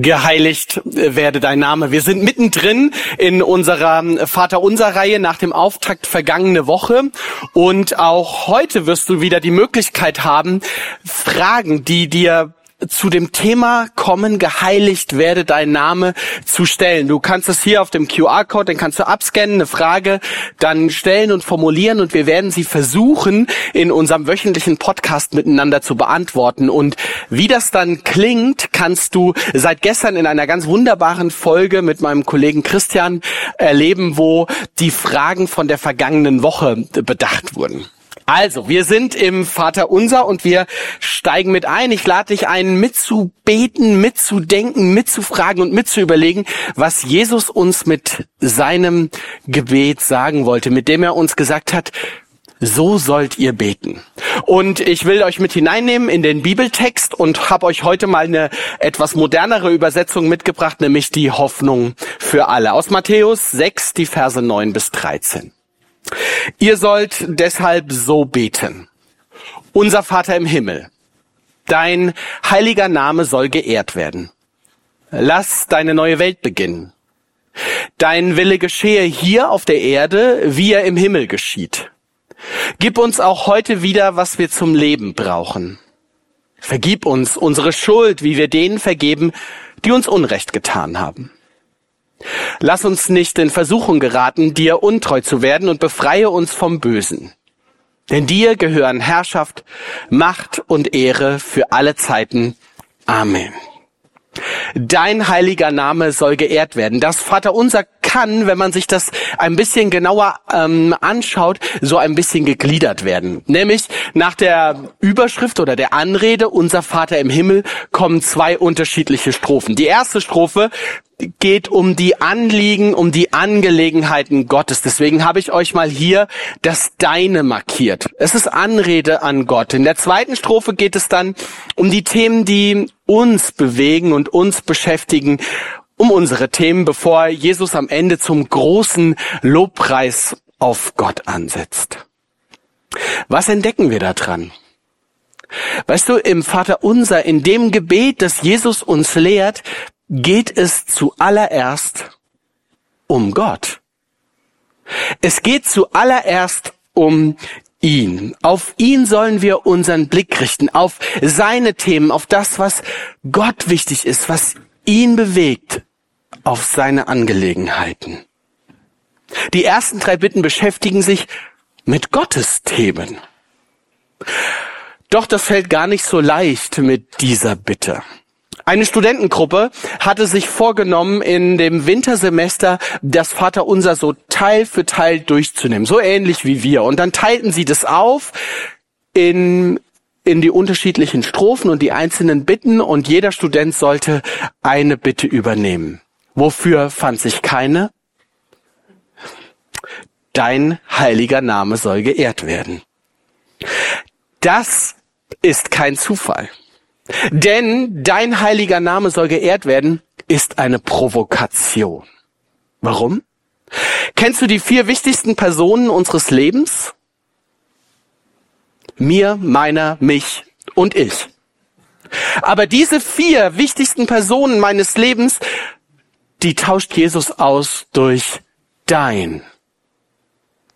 Geheiligt werde dein Name. Wir sind mittendrin in unserer Vater unser Reihe nach dem Auftakt vergangene Woche und auch heute wirst du wieder die Möglichkeit haben, Fragen, die dir zu dem Thema kommen, geheiligt werde dein Name zu stellen. Du kannst es hier auf dem QR-Code, den kannst du abscannen, eine Frage dann stellen und formulieren und wir werden sie versuchen, in unserem wöchentlichen Podcast miteinander zu beantworten. Und wie das dann klingt, kannst du seit gestern in einer ganz wunderbaren Folge mit meinem Kollegen Christian erleben, wo die Fragen von der vergangenen Woche bedacht wurden. Also, wir sind im Vater Unser und wir steigen mit ein. Ich lade dich ein, mitzubeten, mitzudenken, mitzufragen und mitzuüberlegen, was Jesus uns mit seinem Gebet sagen wollte, mit dem er uns gesagt hat, so sollt ihr beten. Und ich will euch mit hineinnehmen in den Bibeltext und habe euch heute mal eine etwas modernere Übersetzung mitgebracht, nämlich die Hoffnung für alle. Aus Matthäus 6, die Verse 9 bis 13. Ihr sollt deshalb so beten. Unser Vater im Himmel, dein heiliger Name soll geehrt werden. Lass deine neue Welt beginnen. Dein Wille geschehe hier auf der Erde, wie er im Himmel geschieht. Gib uns auch heute wieder, was wir zum Leben brauchen. Vergib uns unsere Schuld, wie wir denen vergeben, die uns Unrecht getan haben. Lass uns nicht in Versuchung geraten, dir untreu zu werden und befreie uns vom Bösen. Denn dir gehören Herrschaft, Macht und Ehre für alle Zeiten. Amen. Dein heiliger Name soll geehrt werden. Das Vater unser kann, wenn man sich das ein bisschen genauer ähm, anschaut, so ein bisschen gegliedert werden. Nämlich nach der Überschrift oder der Anrede Unser Vater im Himmel kommen zwei unterschiedliche Strophen. Die erste Strophe geht um die Anliegen, um die Angelegenheiten Gottes. Deswegen habe ich euch mal hier das Deine markiert. Es ist Anrede an Gott. In der zweiten Strophe geht es dann um die Themen, die uns bewegen und uns beschäftigen, um unsere Themen, bevor Jesus am Ende zum großen Lobpreis auf Gott ansetzt. Was entdecken wir da dran? Weißt du, im Vater unser, in dem Gebet, das Jesus uns lehrt, geht es zuallererst um Gott. Es geht zuallererst um ihn. Auf ihn sollen wir unseren Blick richten, auf seine Themen, auf das, was Gott wichtig ist, was ihn bewegt, auf seine Angelegenheiten. Die ersten drei Bitten beschäftigen sich mit Gottes Themen. Doch das fällt gar nicht so leicht mit dieser Bitte. Eine Studentengruppe hatte sich vorgenommen, in dem Wintersemester das Vaterunser so Teil für Teil durchzunehmen, so ähnlich wie wir. Und dann teilten sie das auf in in die unterschiedlichen Strophen und die einzelnen Bitten und jeder Student sollte eine Bitte übernehmen. Wofür fand sich keine? Dein heiliger Name soll geehrt werden. Das ist kein Zufall. Denn dein heiliger Name soll geehrt werden, ist eine Provokation. Warum? Kennst du die vier wichtigsten Personen unseres Lebens? Mir, meiner, mich und ich. Aber diese vier wichtigsten Personen meines Lebens, die tauscht Jesus aus durch dein.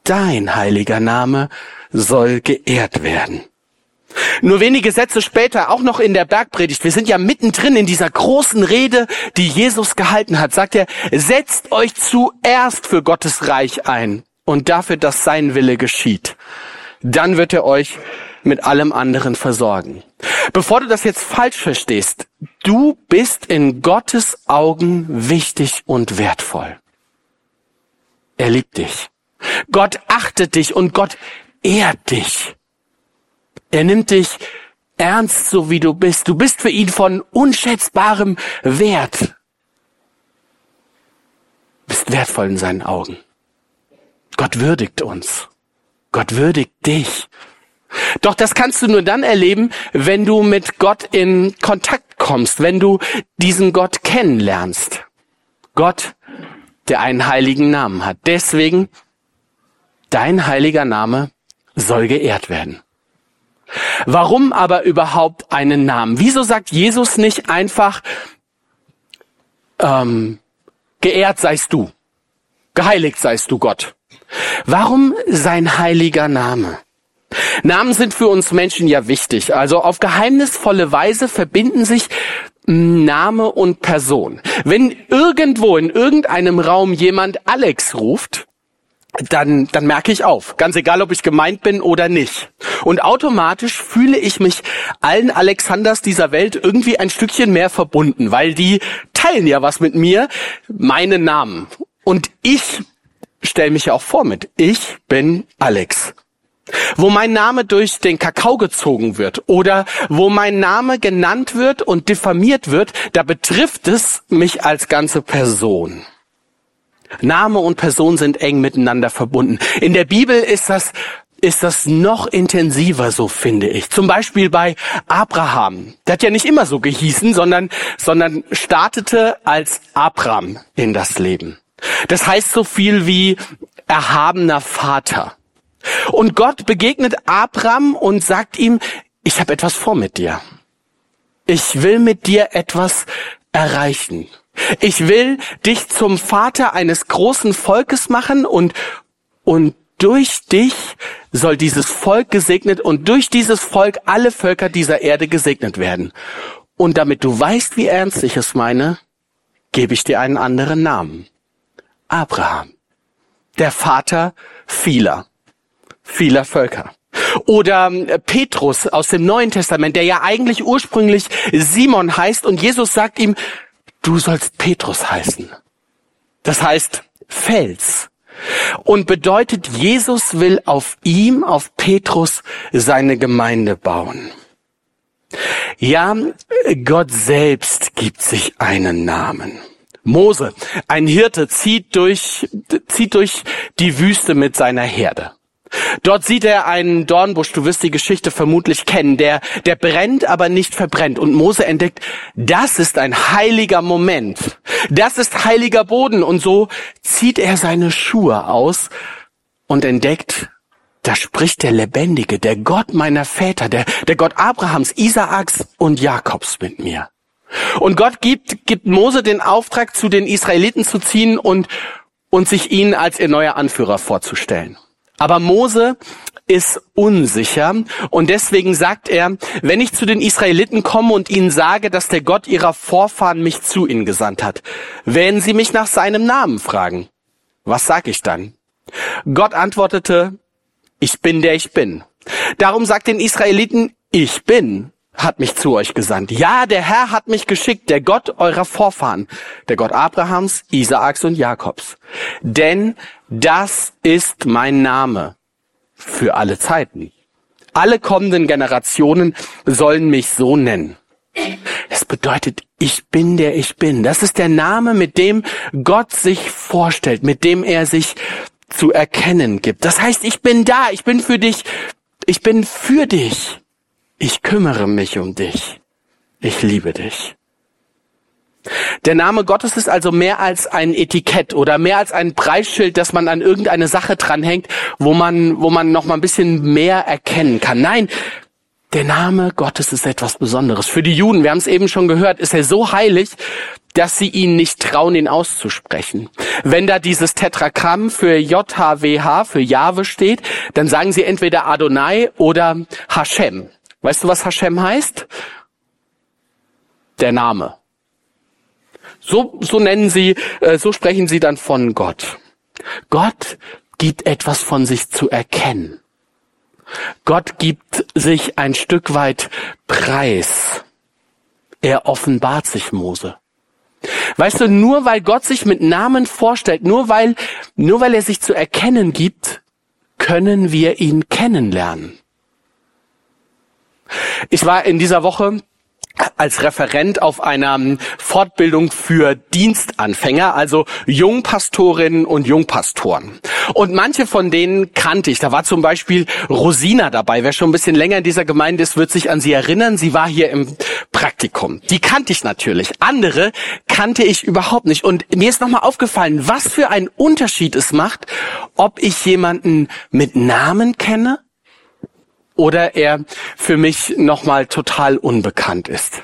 Dein heiliger Name soll geehrt werden. Nur wenige Sätze später, auch noch in der Bergpredigt, wir sind ja mittendrin in dieser großen Rede, die Jesus gehalten hat, sagt er, setzt euch zuerst für Gottes Reich ein und dafür, dass sein Wille geschieht. Dann wird er euch mit allem anderen versorgen. Bevor du das jetzt falsch verstehst, du bist in Gottes Augen wichtig und wertvoll. Er liebt dich. Gott achtet dich und Gott ehrt dich. Er nimmt dich ernst, so wie du bist. Du bist für ihn von unschätzbarem Wert. Du bist wertvoll in seinen Augen. Gott würdigt uns. Gott würdigt dich. Doch das kannst du nur dann erleben, wenn du mit Gott in Kontakt kommst, wenn du diesen Gott kennenlernst. Gott, der einen heiligen Namen hat. Deswegen, dein heiliger Name soll geehrt werden. Warum aber überhaupt einen Namen? Wieso sagt Jesus nicht einfach, ähm, geehrt seist du, geheiligt seist du Gott. Warum sein heiliger Name? Namen sind für uns Menschen ja wichtig. Also auf geheimnisvolle Weise verbinden sich Name und Person. Wenn irgendwo in irgendeinem Raum jemand Alex ruft, dann, dann merke ich auf. Ganz egal, ob ich gemeint bin oder nicht. Und automatisch fühle ich mich allen Alexanders dieser Welt irgendwie ein Stückchen mehr verbunden, weil die teilen ja was mit mir, meinen Namen. Und ich stelle mich ja auch vor mit. Ich bin Alex. Wo mein Name durch den Kakao gezogen wird oder wo mein Name genannt wird und diffamiert wird, da betrifft es mich als ganze Person. Name und Person sind eng miteinander verbunden. In der Bibel ist das ist das noch intensiver, so finde ich. Zum Beispiel bei Abraham. Der hat ja nicht immer so gehießen, sondern, sondern startete als Abraham in das Leben. Das heißt so viel wie erhabener Vater. Und Gott begegnet Abraham und sagt ihm, ich habe etwas vor mit dir. Ich will mit dir etwas erreichen. Ich will dich zum Vater eines großen Volkes machen und, und durch dich soll dieses Volk gesegnet und durch dieses Volk alle Völker dieser Erde gesegnet werden. Und damit du weißt, wie ernst ich es meine, gebe ich dir einen anderen Namen. Abraham. Der Vater vieler, vieler Völker. Oder äh, Petrus aus dem Neuen Testament, der ja eigentlich ursprünglich Simon heißt und Jesus sagt ihm, du sollst Petrus heißen. Das heißt Fels. Und bedeutet, Jesus will auf ihm, auf Petrus, seine Gemeinde bauen. Ja, Gott selbst gibt sich einen Namen. Mose, ein Hirte, zieht durch, zieht durch die Wüste mit seiner Herde. Dort sieht er einen Dornbusch, du wirst die Geschichte vermutlich kennen, der, der brennt, aber nicht verbrennt. Und Mose entdeckt, das ist ein heiliger Moment. Das ist heiliger Boden. Und so zieht er seine Schuhe aus und entdeckt, da spricht der Lebendige, der Gott meiner Väter, der, der Gott Abrahams, Isaaks und Jakobs mit mir. Und Gott gibt, gibt Mose den Auftrag, zu den Israeliten zu ziehen und, und sich ihnen als ihr neuer Anführer vorzustellen. Aber Mose ist unsicher und deswegen sagt er, wenn ich zu den Israeliten komme und ihnen sage, dass der Gott ihrer Vorfahren mich zu ihnen gesandt hat, werden sie mich nach seinem Namen fragen. Was sag ich dann? Gott antwortete, ich bin der ich bin. Darum sagt den Israeliten, ich bin, hat mich zu euch gesandt. Ja, der Herr hat mich geschickt, der Gott eurer Vorfahren, der Gott Abrahams, Isaaks und Jakobs. Denn das ist mein Name für alle Zeiten. Alle kommenden Generationen sollen mich so nennen. Es bedeutet, ich bin der ich bin. Das ist der Name, mit dem Gott sich vorstellt, mit dem er sich zu erkennen gibt. Das heißt, ich bin da, ich bin für dich, ich bin für dich. Ich kümmere mich um dich. Ich liebe dich. Der Name Gottes ist also mehr als ein Etikett oder mehr als ein Preisschild, das man an irgendeine Sache dranhängt, wo man, wo man noch mal ein bisschen mehr erkennen kann. Nein, der Name Gottes ist etwas Besonderes. Für die Juden, wir haben es eben schon gehört, ist er so heilig, dass sie ihn nicht trauen, ihn auszusprechen. Wenn da dieses Tetragramm für JHWH, für Jahwe steht, dann sagen sie entweder Adonai oder Hashem. Weißt du, was Hashem heißt? Der Name. So, so nennen sie, äh, so sprechen sie dann von Gott. Gott gibt etwas von sich zu erkennen. Gott gibt sich ein Stück weit preis. Er offenbart sich Mose. Weißt du, nur weil Gott sich mit Namen vorstellt, nur weil, nur weil er sich zu erkennen gibt, können wir ihn kennenlernen. Ich war in dieser Woche als Referent auf einer Fortbildung für Dienstanfänger, also Jungpastorinnen und Jungpastoren. Und manche von denen kannte ich. Da war zum Beispiel Rosina dabei. Wer schon ein bisschen länger in dieser Gemeinde ist, wird sich an sie erinnern. Sie war hier im Praktikum. Die kannte ich natürlich. Andere kannte ich überhaupt nicht. Und mir ist nochmal aufgefallen, was für ein Unterschied es macht, ob ich jemanden mit Namen kenne oder er für mich nochmal total unbekannt ist.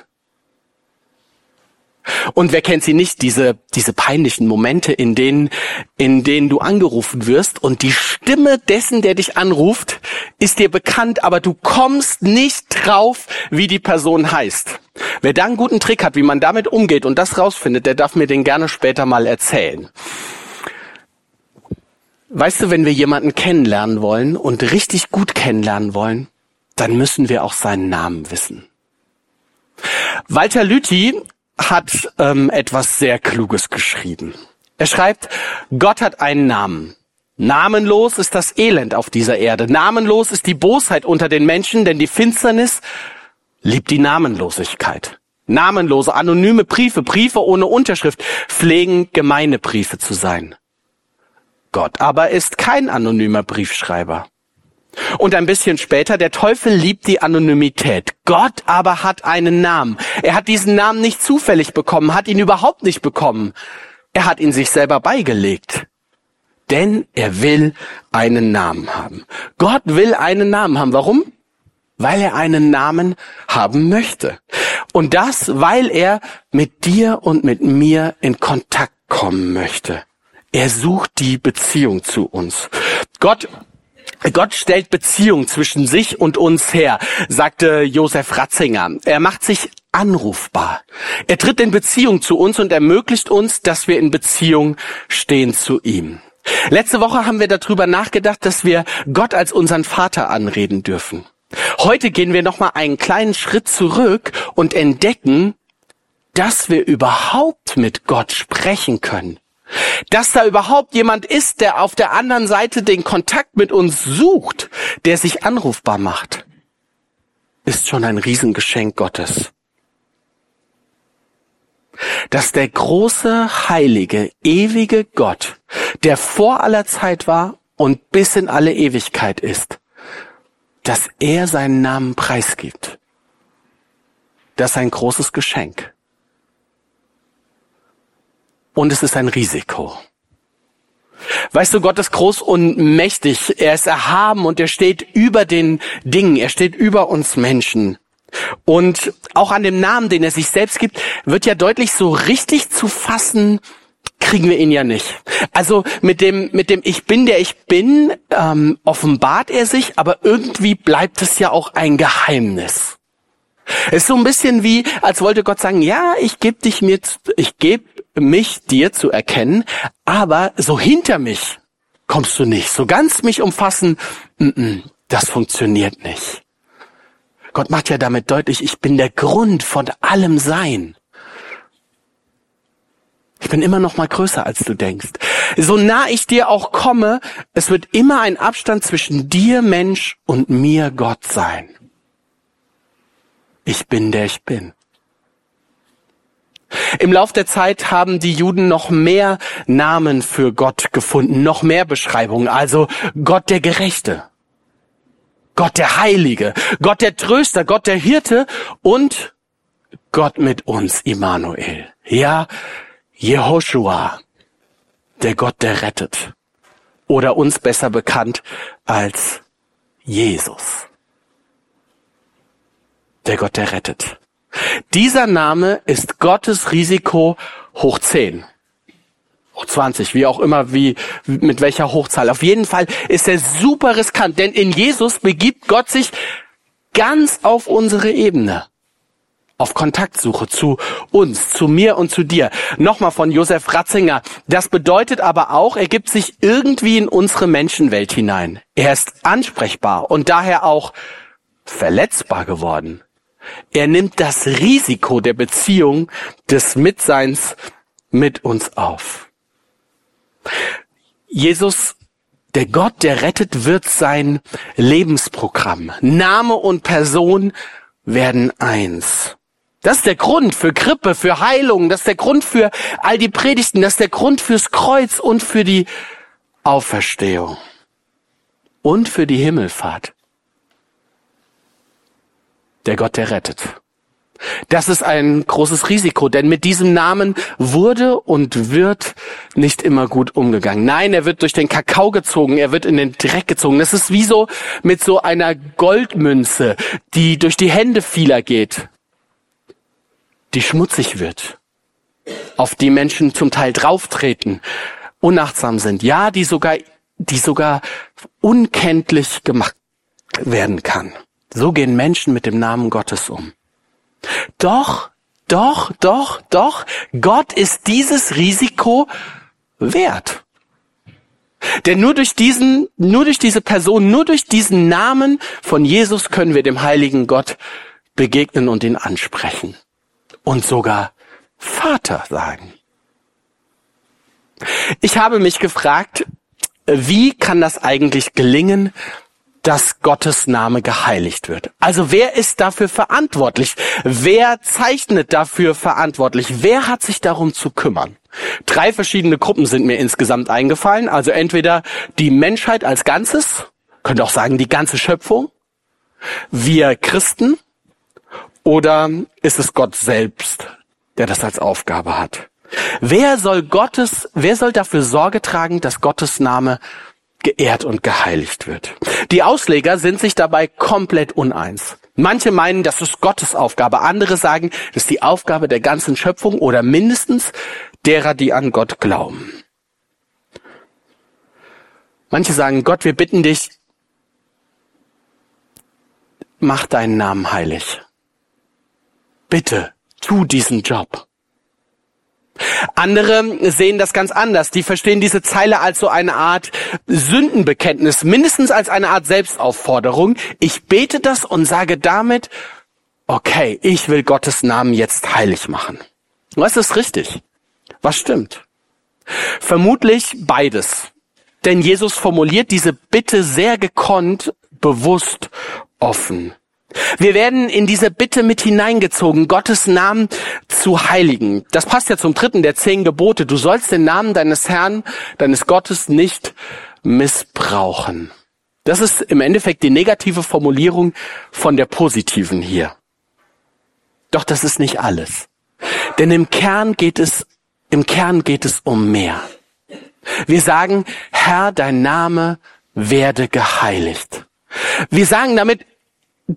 Und wer kennt sie nicht, diese, diese peinlichen Momente, in denen, in denen du angerufen wirst und die Stimme dessen, der dich anruft, ist dir bekannt, aber du kommst nicht drauf, wie die Person heißt. Wer da einen guten Trick hat, wie man damit umgeht und das rausfindet, der darf mir den gerne später mal erzählen. Weißt du, wenn wir jemanden kennenlernen wollen und richtig gut kennenlernen wollen, dann müssen wir auch seinen Namen wissen. Walter Lüthi hat ähm, etwas sehr Kluges geschrieben. Er schreibt, Gott hat einen Namen. Namenlos ist das Elend auf dieser Erde. Namenlos ist die Bosheit unter den Menschen, denn die Finsternis liebt die Namenlosigkeit. Namenlose, anonyme Briefe, Briefe ohne Unterschrift pflegen gemeine Briefe zu sein. Gott aber ist kein anonymer Briefschreiber. Und ein bisschen später, der Teufel liebt die Anonymität. Gott aber hat einen Namen. Er hat diesen Namen nicht zufällig bekommen, hat ihn überhaupt nicht bekommen. Er hat ihn sich selber beigelegt. Denn er will einen Namen haben. Gott will einen Namen haben. Warum? Weil er einen Namen haben möchte. Und das, weil er mit dir und mit mir in Kontakt kommen möchte. Er sucht die Beziehung zu uns. Gott Gott stellt Beziehung zwischen sich und uns her, sagte Josef Ratzinger. Er macht sich anrufbar. Er tritt in Beziehung zu uns und ermöglicht uns, dass wir in Beziehung stehen zu ihm. Letzte Woche haben wir darüber nachgedacht, dass wir Gott als unseren Vater anreden dürfen. Heute gehen wir nochmal einen kleinen Schritt zurück und entdecken, dass wir überhaupt mit Gott sprechen können. Dass da überhaupt jemand ist, der auf der anderen Seite den Kontakt mit uns sucht, der sich anrufbar macht, ist schon ein Riesengeschenk Gottes. Dass der große, heilige, ewige Gott, der vor aller Zeit war und bis in alle Ewigkeit ist, dass er seinen Namen preisgibt. Das ist ein großes Geschenk und es ist ein Risiko. Weißt du, Gott ist groß und mächtig. Er ist erhaben und er steht über den Dingen. Er steht über uns Menschen. Und auch an dem Namen, den er sich selbst gibt, wird ja deutlich so richtig zu fassen, kriegen wir ihn ja nicht. Also mit dem, mit dem Ich bin, der ich bin, ähm, offenbart er sich, aber irgendwie bleibt es ja auch ein Geheimnis. Es ist so ein bisschen wie, als wollte Gott sagen, ja, ich gebe dich mir, ich gebe mich dir zu erkennen, aber so hinter mich kommst du nicht. So ganz mich umfassen, das funktioniert nicht. Gott macht ja damit deutlich, ich bin der Grund von allem Sein. Ich bin immer noch mal größer, als du denkst. So nah ich dir auch komme, es wird immer ein Abstand zwischen dir, Mensch, und mir, Gott sein. Ich bin der ich bin. Im Lauf der Zeit haben die Juden noch mehr Namen für Gott gefunden, noch mehr Beschreibungen. Also Gott der Gerechte, Gott der Heilige, Gott der Tröster, Gott der Hirte und Gott mit uns, Immanuel. Ja, Jehoshua, der Gott, der rettet. Oder uns besser bekannt als Jesus, der Gott, der rettet. Dieser Name ist Gottes Risiko hoch 10. Hoch 20, wie auch immer, wie, mit welcher Hochzahl. Auf jeden Fall ist er super riskant, denn in Jesus begibt Gott sich ganz auf unsere Ebene. Auf Kontaktsuche zu uns, zu mir und zu dir. Nochmal von Josef Ratzinger. Das bedeutet aber auch, er gibt sich irgendwie in unsere Menschenwelt hinein. Er ist ansprechbar und daher auch verletzbar geworden. Er nimmt das Risiko der Beziehung des Mitseins mit uns auf. Jesus, der Gott, der rettet, wird sein Lebensprogramm. Name und Person werden eins. Das ist der Grund für Grippe, für Heilung, das ist der Grund für all die Predigten, das ist der Grund fürs Kreuz und für die Auferstehung und für die Himmelfahrt der Gott, der rettet. Das ist ein großes Risiko, denn mit diesem Namen wurde und wird nicht immer gut umgegangen. Nein, er wird durch den Kakao gezogen, er wird in den Dreck gezogen. Das ist wie so mit so einer Goldmünze, die durch die Hände vieler geht, die schmutzig wird auf die Menschen zum Teil drauftreten, unachtsam sind, ja, die sogar, die sogar unkenntlich gemacht werden kann. So gehen Menschen mit dem Namen Gottes um. Doch, doch, doch, doch, Gott ist dieses Risiko wert. Denn nur durch diesen, nur durch diese Person, nur durch diesen Namen von Jesus können wir dem heiligen Gott begegnen und ihn ansprechen. Und sogar Vater sagen. Ich habe mich gefragt, wie kann das eigentlich gelingen, dass Gottes Name geheiligt wird. Also wer ist dafür verantwortlich? Wer zeichnet dafür verantwortlich? Wer hat sich darum zu kümmern? Drei verschiedene Gruppen sind mir insgesamt eingefallen. Also entweder die Menschheit als Ganzes, könnte auch sagen die ganze Schöpfung, wir Christen, oder ist es Gott selbst, der das als Aufgabe hat? Wer soll Gottes, wer soll dafür Sorge tragen, dass Gottes Name geehrt und geheiligt wird. Die Ausleger sind sich dabei komplett uneins. Manche meinen, das ist Gottes Aufgabe. Andere sagen, das ist die Aufgabe der ganzen Schöpfung oder mindestens derer, die an Gott glauben. Manche sagen, Gott, wir bitten dich, mach deinen Namen heilig. Bitte, tu diesen Job. Andere sehen das ganz anders. Die verstehen diese Zeile als so eine Art Sündenbekenntnis, mindestens als eine Art Selbstaufforderung. Ich bete das und sage damit, okay, ich will Gottes Namen jetzt heilig machen. Was ist richtig? Was stimmt? Vermutlich beides. Denn Jesus formuliert diese Bitte sehr gekonnt, bewusst, offen. Wir werden in diese Bitte mit hineingezogen, Gottes Namen zu heiligen. Das passt ja zum dritten der zehn Gebote. Du sollst den Namen deines Herrn, deines Gottes nicht missbrauchen. Das ist im Endeffekt die negative Formulierung von der positiven hier. Doch das ist nicht alles. Denn im Kern geht es, im Kern geht es um mehr. Wir sagen, Herr, dein Name werde geheiligt. Wir sagen damit,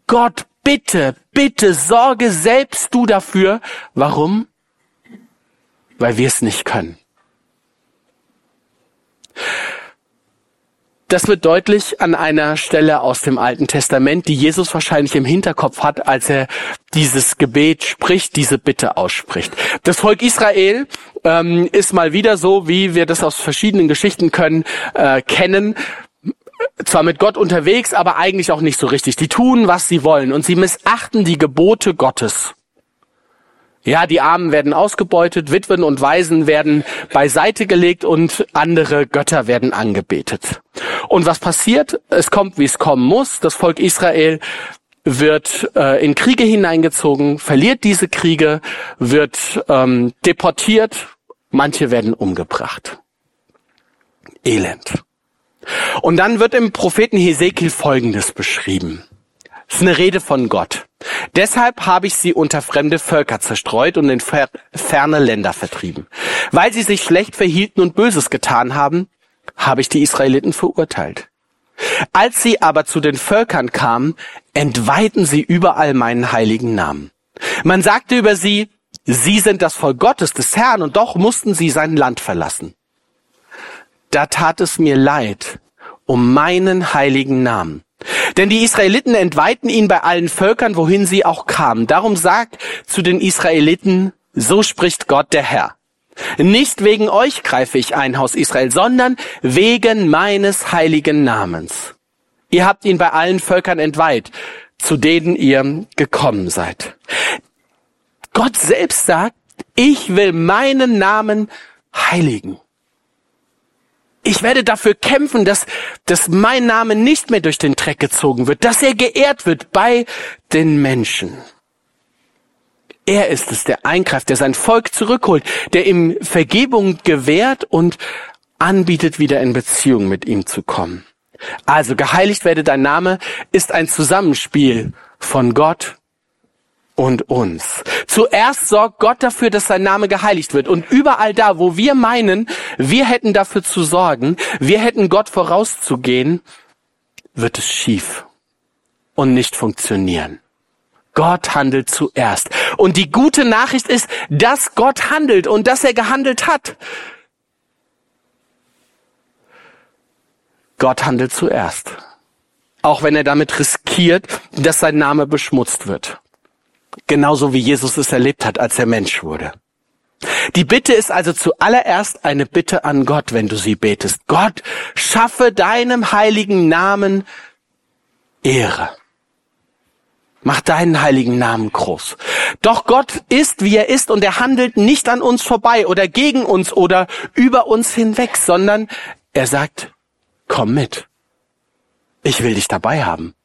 Gott, bitte, bitte sorge selbst du dafür. Warum? Weil wir es nicht können. Das wird deutlich an einer Stelle aus dem Alten Testament, die Jesus wahrscheinlich im Hinterkopf hat, als er dieses Gebet spricht, diese Bitte ausspricht. Das Volk Israel ähm, ist mal wieder so, wie wir das aus verschiedenen Geschichten können, äh, kennen, zwar mit Gott unterwegs, aber eigentlich auch nicht so richtig. Die tun, was sie wollen und sie missachten die Gebote Gottes. Ja, die Armen werden ausgebeutet, Witwen und Waisen werden beiseite gelegt und andere Götter werden angebetet. Und was passiert? Es kommt, wie es kommen muss. Das Volk Israel wird äh, in Kriege hineingezogen, verliert diese Kriege, wird ähm, deportiert, manche werden umgebracht. Elend. Und dann wird im Propheten Hesekiel Folgendes beschrieben. Es ist eine Rede von Gott. Deshalb habe ich sie unter fremde Völker zerstreut und in ferne Länder vertrieben. Weil sie sich schlecht verhielten und Böses getan haben, habe ich die Israeliten verurteilt. Als sie aber zu den Völkern kamen, entweihten sie überall meinen heiligen Namen. Man sagte über sie, sie sind das Volk Gottes, des Herrn, und doch mussten sie sein Land verlassen da tat es mir leid um meinen heiligen Namen. Denn die Israeliten entweihten ihn bei allen Völkern, wohin sie auch kamen. Darum sagt zu den Israeliten, so spricht Gott der Herr. Nicht wegen euch greife ich ein, Haus Israel, sondern wegen meines heiligen Namens. Ihr habt ihn bei allen Völkern entweiht, zu denen ihr gekommen seid. Gott selbst sagt, ich will meinen Namen heiligen. Ich werde dafür kämpfen, dass, dass mein Name nicht mehr durch den Dreck gezogen wird, dass er geehrt wird bei den Menschen. Er ist es, der eingreift, der sein Volk zurückholt, der ihm Vergebung gewährt und anbietet, wieder in Beziehung mit ihm zu kommen. Also geheiligt werde dein Name ist ein Zusammenspiel von Gott und uns. Zuerst sorgt Gott dafür, dass sein Name geheiligt wird. Und überall da, wo wir meinen, wir hätten dafür zu sorgen, wir hätten Gott vorauszugehen, wird es schief und nicht funktionieren. Gott handelt zuerst. Und die gute Nachricht ist, dass Gott handelt und dass er gehandelt hat. Gott handelt zuerst. Auch wenn er damit riskiert, dass sein Name beschmutzt wird. Genauso wie Jesus es erlebt hat, als er Mensch wurde. Die Bitte ist also zuallererst eine Bitte an Gott, wenn du sie betest. Gott, schaffe deinem heiligen Namen Ehre. Mach deinen heiligen Namen groß. Doch Gott ist, wie er ist, und er handelt nicht an uns vorbei oder gegen uns oder über uns hinweg, sondern er sagt, komm mit. Ich will dich dabei haben.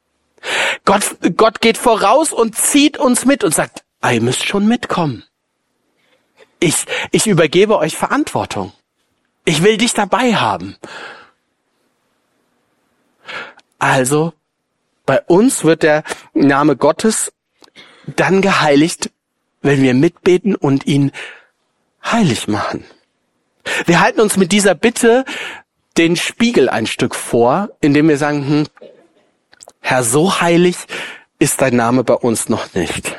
Gott, Gott geht voraus und zieht uns mit und sagt, ihr müsst schon mitkommen. Ich, ich übergebe euch Verantwortung. Ich will dich dabei haben. Also, bei uns wird der Name Gottes dann geheiligt, wenn wir mitbeten und ihn heilig machen. Wir halten uns mit dieser Bitte den Spiegel ein Stück vor, indem wir sagen, hm, Herr, so heilig ist dein Name bei uns noch nicht.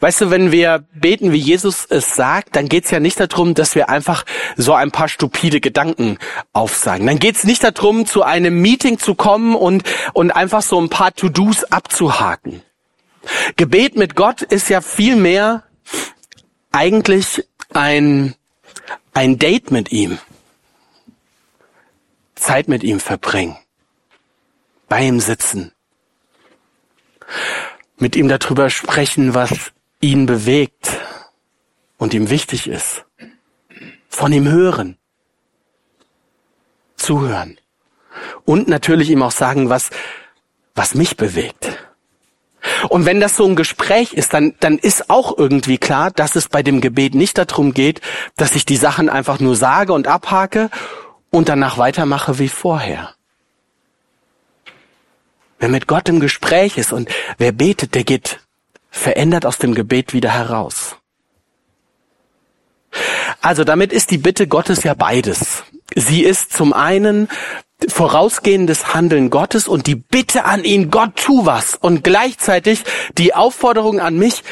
Weißt du, wenn wir beten, wie Jesus es sagt, dann geht's ja nicht darum, dass wir einfach so ein paar stupide Gedanken aufsagen. Dann geht's nicht darum, zu einem Meeting zu kommen und, und einfach so ein paar To-Dos abzuhaken. Gebet mit Gott ist ja viel mehr eigentlich ein, ein Date mit ihm. Zeit mit ihm verbringen. Bei ihm sitzen mit ihm darüber sprechen, was ihn bewegt und ihm wichtig ist. Von ihm hören. Zuhören. Und natürlich ihm auch sagen, was, was mich bewegt. Und wenn das so ein Gespräch ist, dann, dann ist auch irgendwie klar, dass es bei dem Gebet nicht darum geht, dass ich die Sachen einfach nur sage und abhake und danach weitermache wie vorher. Wer mit Gott im Gespräch ist und wer betet, der geht verändert aus dem Gebet wieder heraus. Also damit ist die Bitte Gottes ja beides. Sie ist zum einen vorausgehendes Handeln Gottes und die Bitte an ihn, Gott tu was. Und gleichzeitig die Aufforderung an mich,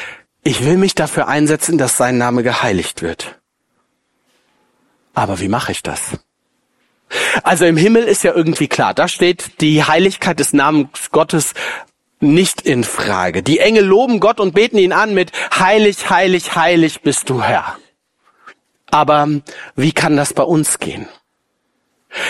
ich will mich dafür einsetzen, dass sein Name geheiligt wird. Aber wie mache ich das? Also im Himmel ist ja irgendwie klar, da steht die Heiligkeit des Namens Gottes nicht in Frage. Die Engel loben Gott und beten ihn an mit Heilig, heilig, heilig bist du Herr. Aber wie kann das bei uns gehen?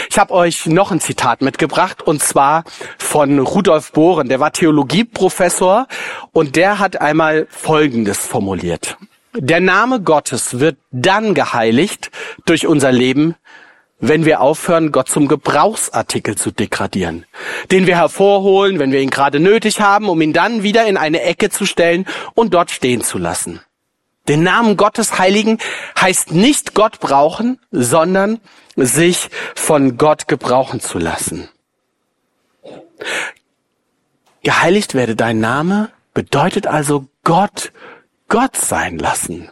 Ich habe euch noch ein Zitat mitgebracht und zwar von Rudolf Bohren, der war Theologieprofessor und der hat einmal Folgendes formuliert. Der Name Gottes wird dann geheiligt durch unser Leben, wenn wir aufhören, Gott zum Gebrauchsartikel zu degradieren, den wir hervorholen, wenn wir ihn gerade nötig haben, um ihn dann wieder in eine Ecke zu stellen und dort stehen zu lassen. Den Namen Gottes heiligen heißt nicht Gott brauchen, sondern sich von Gott gebrauchen zu lassen. Geheiligt werde dein Name bedeutet also Gott Gott sein lassen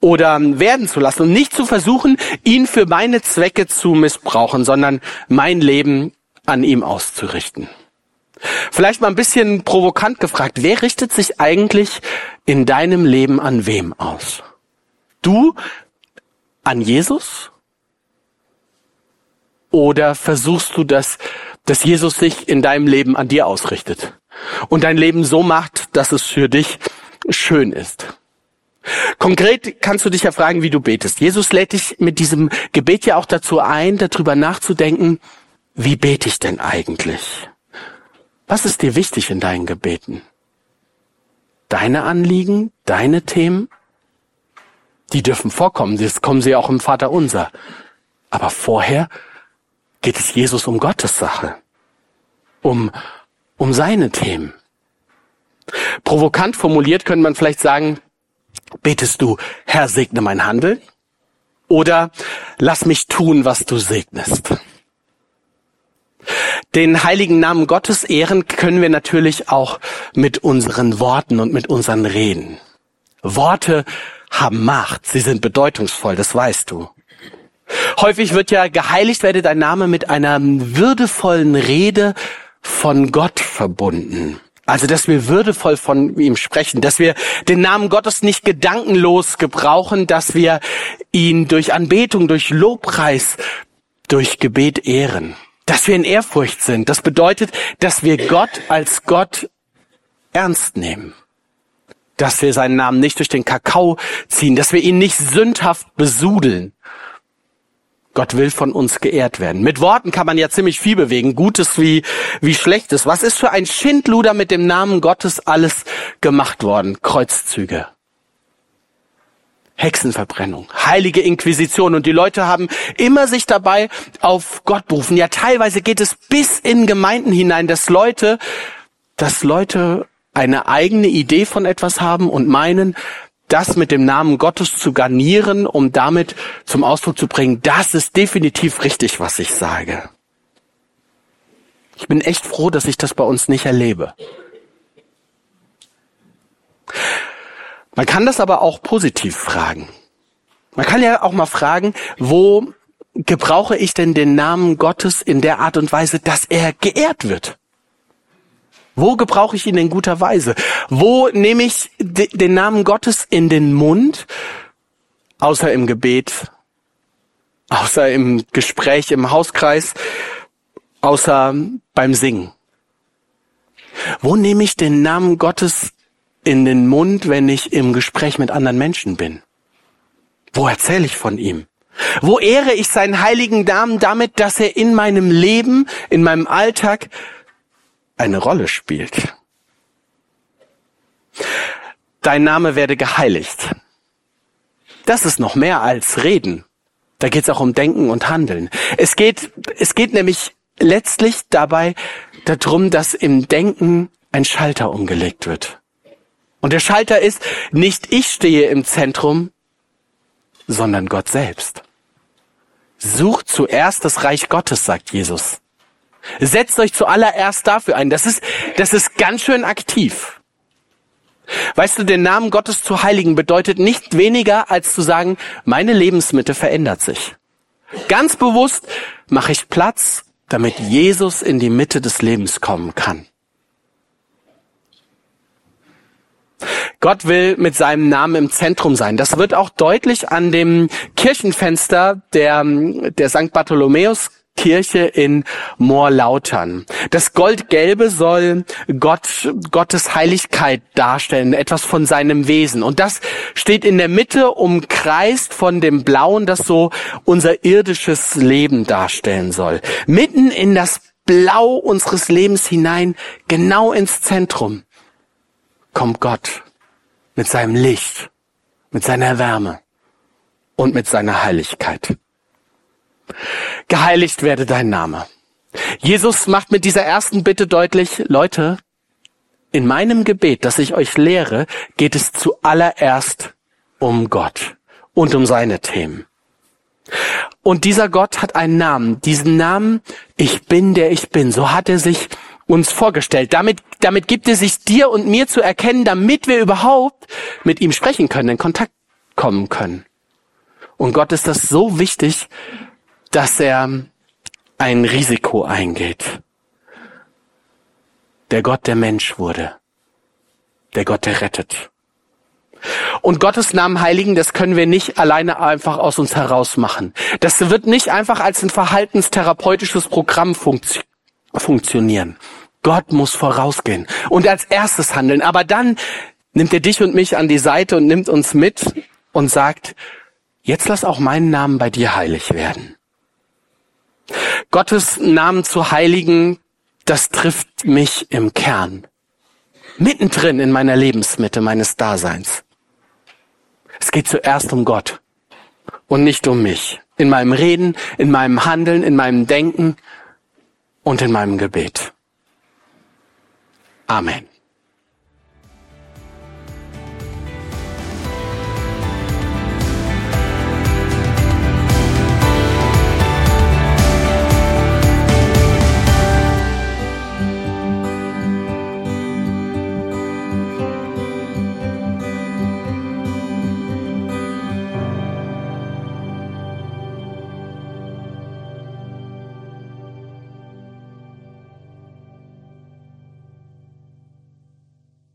oder werden zu lassen und nicht zu versuchen, ihn für meine Zwecke zu missbrauchen, sondern mein Leben an ihm auszurichten. Vielleicht mal ein bisschen provokant gefragt, wer richtet sich eigentlich in deinem Leben an wem aus? Du an Jesus? Oder versuchst du, dass, dass Jesus sich in deinem Leben an dir ausrichtet und dein Leben so macht, dass es für dich schön ist? Konkret kannst du dich ja fragen, wie du betest. Jesus lädt dich mit diesem Gebet ja auch dazu ein, darüber nachzudenken, wie bete ich denn eigentlich? Was ist dir wichtig in deinen Gebeten? Deine Anliegen, deine Themen? Die dürfen vorkommen, das kommen sie auch im Vater unser. Aber vorher geht es Jesus um Gottes Sache. Um, um seine Themen. Provokant formuliert könnte man vielleicht sagen, Betest du, Herr, segne mein Handeln? Oder lass mich tun, was du segnest? Den heiligen Namen Gottes ehren können wir natürlich auch mit unseren Worten und mit unseren Reden. Worte haben Macht, sie sind bedeutungsvoll, das weißt du. Häufig wird ja geheiligt werde dein Name mit einer würdevollen Rede von Gott verbunden. Also, dass wir würdevoll von ihm sprechen, dass wir den Namen Gottes nicht gedankenlos gebrauchen, dass wir ihn durch Anbetung, durch Lobpreis, durch Gebet ehren, dass wir in Ehrfurcht sind. Das bedeutet, dass wir Gott als Gott ernst nehmen, dass wir seinen Namen nicht durch den Kakao ziehen, dass wir ihn nicht sündhaft besudeln, Gott will von uns geehrt werden. Mit Worten kann man ja ziemlich viel bewegen, Gutes wie, wie Schlechtes. Was ist für ein Schindluder mit dem Namen Gottes alles gemacht worden? Kreuzzüge. Hexenverbrennung, heilige Inquisition und die Leute haben immer sich dabei auf Gott berufen. Ja, teilweise geht es bis in Gemeinden hinein, dass Leute, dass Leute eine eigene Idee von etwas haben und meinen, das mit dem Namen Gottes zu garnieren, um damit zum Ausdruck zu bringen, das ist definitiv richtig, was ich sage. Ich bin echt froh, dass ich das bei uns nicht erlebe. Man kann das aber auch positiv fragen. Man kann ja auch mal fragen, wo gebrauche ich denn den Namen Gottes in der Art und Weise, dass er geehrt wird? Wo gebrauche ich ihn in guter Weise? Wo nehme ich den Namen Gottes in den Mund? Außer im Gebet, außer im Gespräch im Hauskreis, außer beim Singen. Wo nehme ich den Namen Gottes in den Mund, wenn ich im Gespräch mit anderen Menschen bin? Wo erzähle ich von ihm? Wo ehre ich seinen heiligen Namen damit, dass er in meinem Leben, in meinem Alltag eine Rolle spielt. Dein Name werde geheiligt. Das ist noch mehr als Reden. Da geht es auch um Denken und Handeln. Es geht, es geht nämlich letztlich dabei darum, dass im Denken ein Schalter umgelegt wird. Und der Schalter ist, nicht ich stehe im Zentrum, sondern Gott selbst. Sucht zuerst das Reich Gottes, sagt Jesus. Setzt euch zuallererst dafür ein. Das ist, das ist ganz schön aktiv. Weißt du, den Namen Gottes zu heiligen bedeutet nicht weniger als zu sagen, meine Lebensmitte verändert sich. Ganz bewusst mache ich Platz, damit Jesus in die Mitte des Lebens kommen kann. Gott will mit seinem Namen im Zentrum sein. Das wird auch deutlich an dem Kirchenfenster der, der St. Bartholomäus Kirche in Moorlautern. Das Goldgelbe soll Gott, Gottes Heiligkeit darstellen, etwas von seinem Wesen. Und das steht in der Mitte umkreist von dem Blauen, das so unser irdisches Leben darstellen soll. Mitten in das Blau unseres Lebens hinein, genau ins Zentrum, kommt Gott mit seinem Licht, mit seiner Wärme und mit seiner Heiligkeit geheiligt werde dein Name. Jesus macht mit dieser ersten Bitte deutlich, Leute, in meinem Gebet, das ich euch lehre, geht es zuallererst um Gott und um seine Themen. Und dieser Gott hat einen Namen. Diesen Namen, ich bin, der ich bin. So hat er sich uns vorgestellt. Damit, damit gibt er sich dir und mir zu erkennen, damit wir überhaupt mit ihm sprechen können, in Kontakt kommen können. Und Gott ist das so wichtig, dass er ein Risiko eingeht. Der Gott, der Mensch wurde. Der Gott, der rettet. Und Gottes Namen heiligen, das können wir nicht alleine einfach aus uns heraus machen. Das wird nicht einfach als ein verhaltenstherapeutisches Programm funktio funktionieren. Gott muss vorausgehen und als erstes handeln. Aber dann nimmt er dich und mich an die Seite und nimmt uns mit und sagt, jetzt lass auch meinen Namen bei dir heilig werden. Gottes Namen zu heiligen, das trifft mich im Kern. Mittendrin in meiner Lebensmitte meines Daseins. Es geht zuerst um Gott und nicht um mich. In meinem Reden, in meinem Handeln, in meinem Denken und in meinem Gebet. Amen.